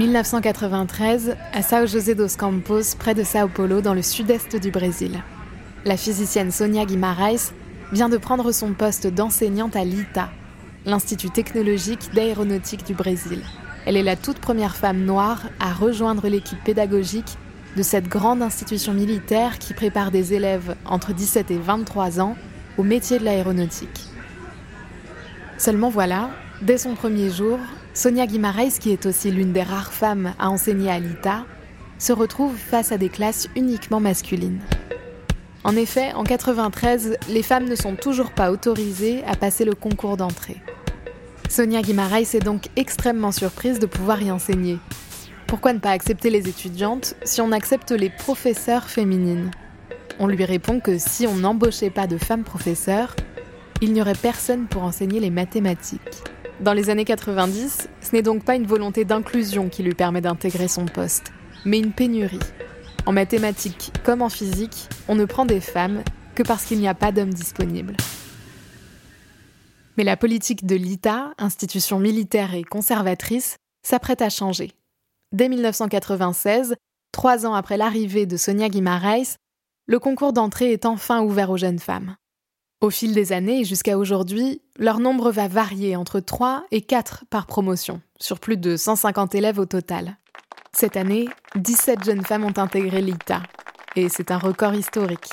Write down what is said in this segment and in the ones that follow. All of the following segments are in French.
1993, à São José dos Campos, près de Sao Paulo, dans le sud-est du Brésil. La physicienne Sonia Guimarães vient de prendre son poste d'enseignante à l'ITA, l'Institut technologique d'aéronautique du Brésil. Elle est la toute première femme noire à rejoindre l'équipe pédagogique de cette grande institution militaire qui prépare des élèves entre 17 et 23 ans au métier de l'aéronautique. Seulement voilà, dès son premier jour, Sonia Guimarães, qui est aussi l'une des rares femmes à enseigner à l'ITA, se retrouve face à des classes uniquement masculines. En effet, en 93, les femmes ne sont toujours pas autorisées à passer le concours d'entrée. Sonia Guimarães est donc extrêmement surprise de pouvoir y enseigner. Pourquoi ne pas accepter les étudiantes si on accepte les professeurs féminines? On lui répond que si on n'embauchait pas de femmes professeurs, il n'y aurait personne pour enseigner les mathématiques. Dans les années 90, ce n'est donc pas une volonté d'inclusion qui lui permet d'intégrer son poste, mais une pénurie. En mathématiques comme en physique, on ne prend des femmes que parce qu'il n'y a pas d'hommes disponibles. Mais la politique de l'ITA, institution militaire et conservatrice, s'apprête à changer. Dès 1996, trois ans après l'arrivée de Sonia Guimarães, le concours d'entrée est enfin ouvert aux jeunes femmes. Au fil des années jusqu'à aujourd'hui, leur nombre va varier entre 3 et 4 par promotion, sur plus de 150 élèves au total. Cette année, 17 jeunes femmes ont intégré l'ITA, et c'est un record historique.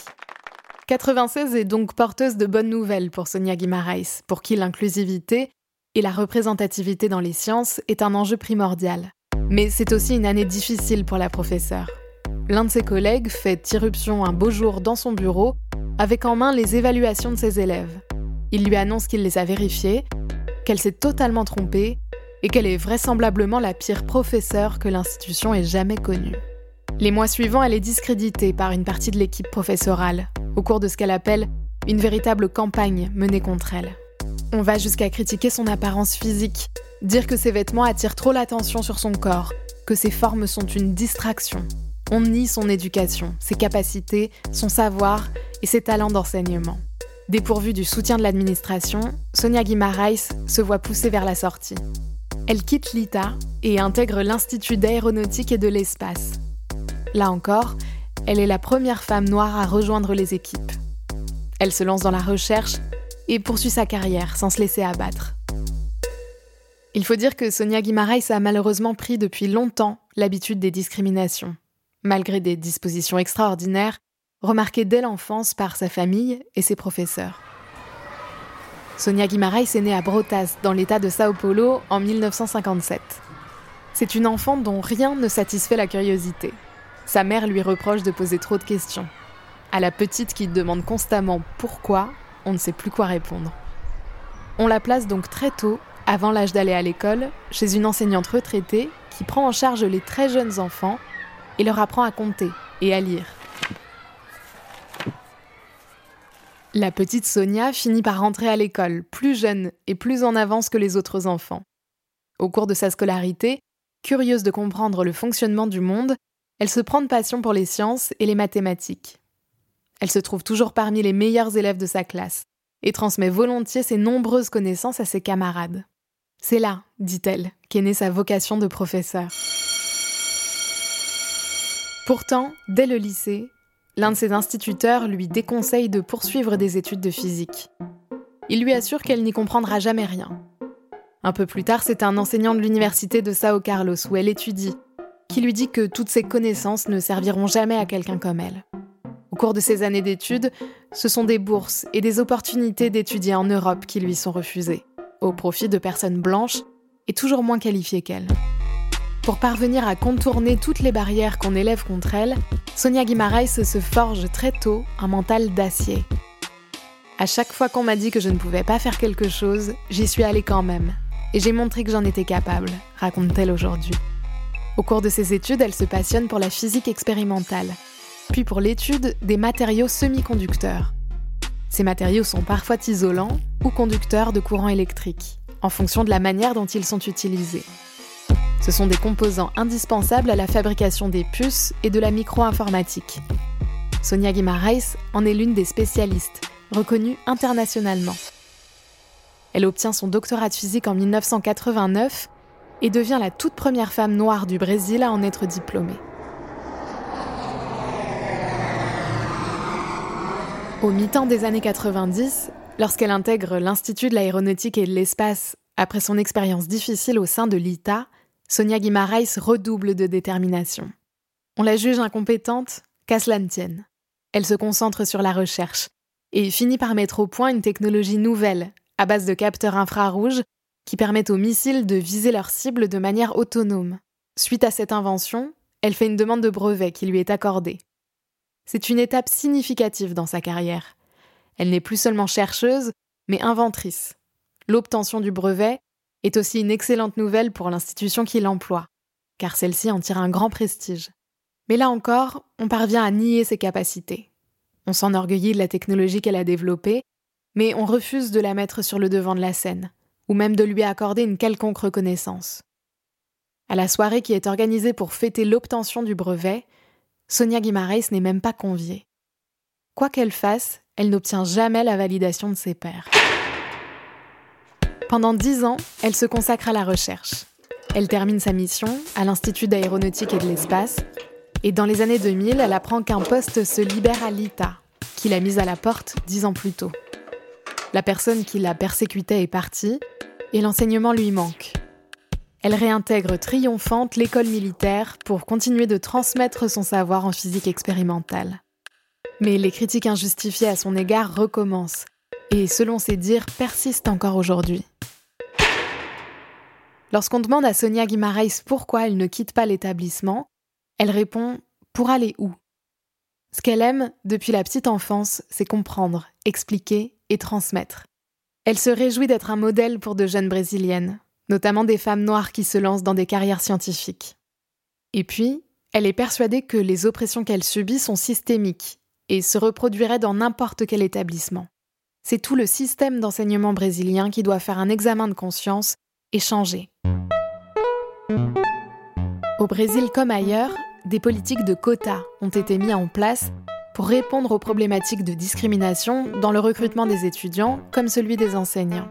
96 est donc porteuse de bonnes nouvelles pour Sonia Guimarães, pour qui l'inclusivité et la représentativité dans les sciences est un enjeu primordial. Mais c'est aussi une année difficile pour la professeure. L'un de ses collègues fait irruption un beau jour dans son bureau avec en main les évaluations de ses élèves. Il lui annonce qu'il les a vérifiées, qu'elle s'est totalement trompée et qu'elle est vraisemblablement la pire professeure que l'institution ait jamais connue. Les mois suivants, elle est discréditée par une partie de l'équipe professorale, au cours de ce qu'elle appelle une véritable campagne menée contre elle. On va jusqu'à critiquer son apparence physique, dire que ses vêtements attirent trop l'attention sur son corps, que ses formes sont une distraction. On nie son éducation, ses capacités, son savoir et ses talents d'enseignement. Dépourvue du soutien de l'administration, Sonia Guimarães se voit poussée vers la sortie. Elle quitte l'ITA et intègre l'Institut d'aéronautique et de l'espace. Là encore, elle est la première femme noire à rejoindre les équipes. Elle se lance dans la recherche et poursuit sa carrière sans se laisser abattre. Il faut dire que Sonia Guimarães a malheureusement pris depuis longtemps l'habitude des discriminations, malgré des dispositions extraordinaires remarquées dès l'enfance par sa famille et ses professeurs. Sonia Guimarães est née à Brotas, dans l'état de Sao Paulo, en 1957. C'est une enfant dont rien ne satisfait la curiosité. Sa mère lui reproche de poser trop de questions. À la petite qui demande constamment pourquoi, on ne sait plus quoi répondre. On la place donc très tôt, avant l'âge d'aller à l'école, chez une enseignante retraitée qui prend en charge les très jeunes enfants et leur apprend à compter et à lire. La petite Sonia finit par rentrer à l'école, plus jeune et plus en avance que les autres enfants. Au cours de sa scolarité, curieuse de comprendre le fonctionnement du monde, elle se prend de passion pour les sciences et les mathématiques. Elle se trouve toujours parmi les meilleurs élèves de sa classe et transmet volontiers ses nombreuses connaissances à ses camarades. C'est là, dit-elle, qu'est née sa vocation de professeur. Pourtant, dès le lycée, l'un de ses instituteurs lui déconseille de poursuivre des études de physique. Il lui assure qu'elle n'y comprendra jamais rien. Un peu plus tard, c'est un enseignant de l'université de Sao Carlos où elle étudie qui lui dit que toutes ses connaissances ne serviront jamais à quelqu'un comme elle. Au cours de ses années d'études, ce sont des bourses et des opportunités d'étudier en Europe qui lui sont refusées, au profit de personnes blanches et toujours moins qualifiées qu'elle. Pour parvenir à contourner toutes les barrières qu'on élève contre elle, Sonia Guimarães se forge très tôt un mental d'acier. À chaque fois qu'on m'a dit que je ne pouvais pas faire quelque chose, j'y suis allée quand même. Et j'ai montré que j'en étais capable, raconte-t-elle aujourd'hui. Au cours de ses études, elle se passionne pour la physique expérimentale, puis pour l'étude des matériaux semi-conducteurs. Ces matériaux sont parfois isolants ou conducteurs de courant électrique, en fonction de la manière dont ils sont utilisés. Ce sont des composants indispensables à la fabrication des puces et de la micro-informatique. Sonia Guimaraes en est l'une des spécialistes, reconnue internationalement. Elle obtient son doctorat de physique en 1989 et devient la toute première femme noire du Brésil à en être diplômée. Au mi-temps des années 90, lorsqu'elle intègre l'Institut de l'aéronautique et de l'espace après son expérience difficile au sein de l'ITA, Sonia Guimaraes redouble de détermination. On la juge incompétente, qu'à cela ne tienne. Elle se concentre sur la recherche et finit par mettre au point une technologie nouvelle, à base de capteurs infrarouges, qui permettent aux missiles de viser leur cible de manière autonome. Suite à cette invention, elle fait une demande de brevet qui lui est accordée. C'est une étape significative dans sa carrière. Elle n'est plus seulement chercheuse, mais inventrice. L'obtention du brevet est aussi une excellente nouvelle pour l'institution qui l'emploie, car celle-ci en tire un grand prestige. Mais là encore, on parvient à nier ses capacités. On s'enorgueillit de la technologie qu'elle a développée, mais on refuse de la mettre sur le devant de la scène, ou même de lui accorder une quelconque reconnaissance. À la soirée qui est organisée pour fêter l'obtention du brevet, Sonia Guimaraes n'est même pas conviée. Quoi qu'elle fasse, elle n'obtient jamais la validation de ses pairs. Pendant dix ans, elle se consacre à la recherche. Elle termine sa mission à l'Institut d'aéronautique et de l'espace, et dans les années 2000, elle apprend qu'un poste se libère à l'ITA, qui l'a mise à la porte dix ans plus tôt. La personne qui la persécutait est partie, et l'enseignement lui manque. Elle réintègre triomphante l'école militaire pour continuer de transmettre son savoir en physique expérimentale. Mais les critiques injustifiées à son égard recommencent, et selon ses dires persistent encore aujourd'hui. Lorsqu'on demande à Sonia Guimaraes pourquoi elle ne quitte pas l'établissement, elle répond Pour aller où? Ce qu'elle aime depuis la petite enfance, c'est comprendre, expliquer et transmettre. Elle se réjouit d'être un modèle pour de jeunes brésiliennes, notamment des femmes noires qui se lancent dans des carrières scientifiques. Et puis, elle est persuadée que les oppressions qu'elle subit sont systémiques et se reproduiraient dans n'importe quel établissement. C'est tout le système d'enseignement brésilien qui doit faire un examen de conscience et changer. Au Brésil comme ailleurs, des politiques de quotas ont été mis en place pour répondre aux problématiques de discrimination dans le recrutement des étudiants comme celui des enseignants.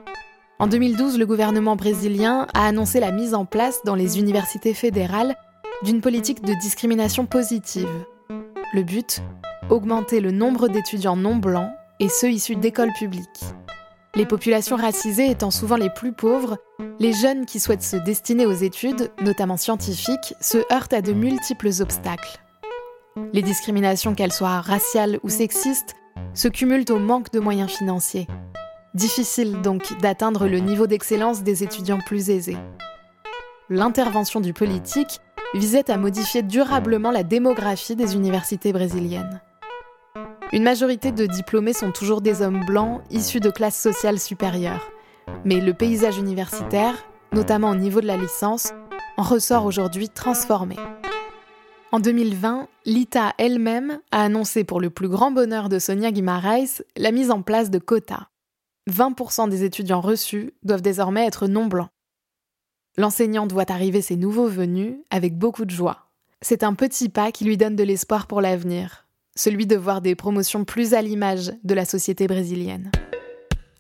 En 2012, le gouvernement brésilien a annoncé la mise en place dans les universités fédérales d'une politique de discrimination positive. Le but Augmenter le nombre d'étudiants non blancs et ceux issus d'écoles publiques. Les populations racisées étant souvent les plus pauvres, les jeunes qui souhaitent se destiner aux études, notamment scientifiques, se heurtent à de multiples obstacles. Les discriminations, qu'elles soient raciales ou sexistes, se cumulent au manque de moyens financiers. Difficile donc d'atteindre le niveau d'excellence des étudiants plus aisés. L'intervention du politique visait à modifier durablement la démographie des universités brésiliennes. Une majorité de diplômés sont toujours des hommes blancs issus de classes sociales supérieures. Mais le paysage universitaire, notamment au niveau de la licence, en ressort aujourd'hui transformé. En 2020, l'ITA elle-même a annoncé pour le plus grand bonheur de Sonia Guimaraes la mise en place de quotas. 20% des étudiants reçus doivent désormais être non blancs. L'enseignante voit arriver ses nouveaux venus avec beaucoup de joie. C'est un petit pas qui lui donne de l'espoir pour l'avenir, celui de voir des promotions plus à l'image de la société brésilienne.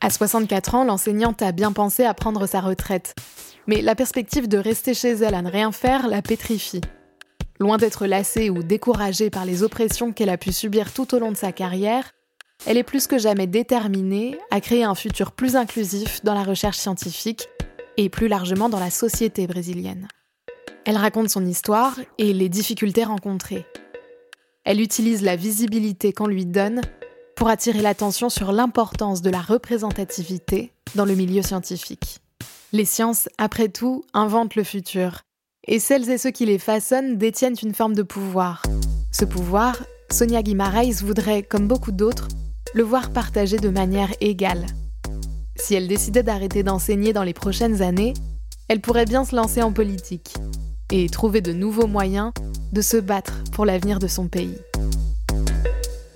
À 64 ans, l'enseignante a bien pensé à prendre sa retraite, mais la perspective de rester chez elle à ne rien faire la pétrifie. Loin d'être lassée ou découragée par les oppressions qu'elle a pu subir tout au long de sa carrière, elle est plus que jamais déterminée à créer un futur plus inclusif dans la recherche scientifique et plus largement dans la société brésilienne. Elle raconte son histoire et les difficultés rencontrées. Elle utilise la visibilité qu'on lui donne pour attirer l'attention sur l'importance de la représentativité dans le milieu scientifique. Les sciences, après tout, inventent le futur, et celles et ceux qui les façonnent détiennent une forme de pouvoir. Ce pouvoir, Sonia Guimaraes voudrait, comme beaucoup d'autres, le voir partagé de manière égale. Si elle décidait d'arrêter d'enseigner dans les prochaines années, elle pourrait bien se lancer en politique et trouver de nouveaux moyens de se battre pour l'avenir de son pays.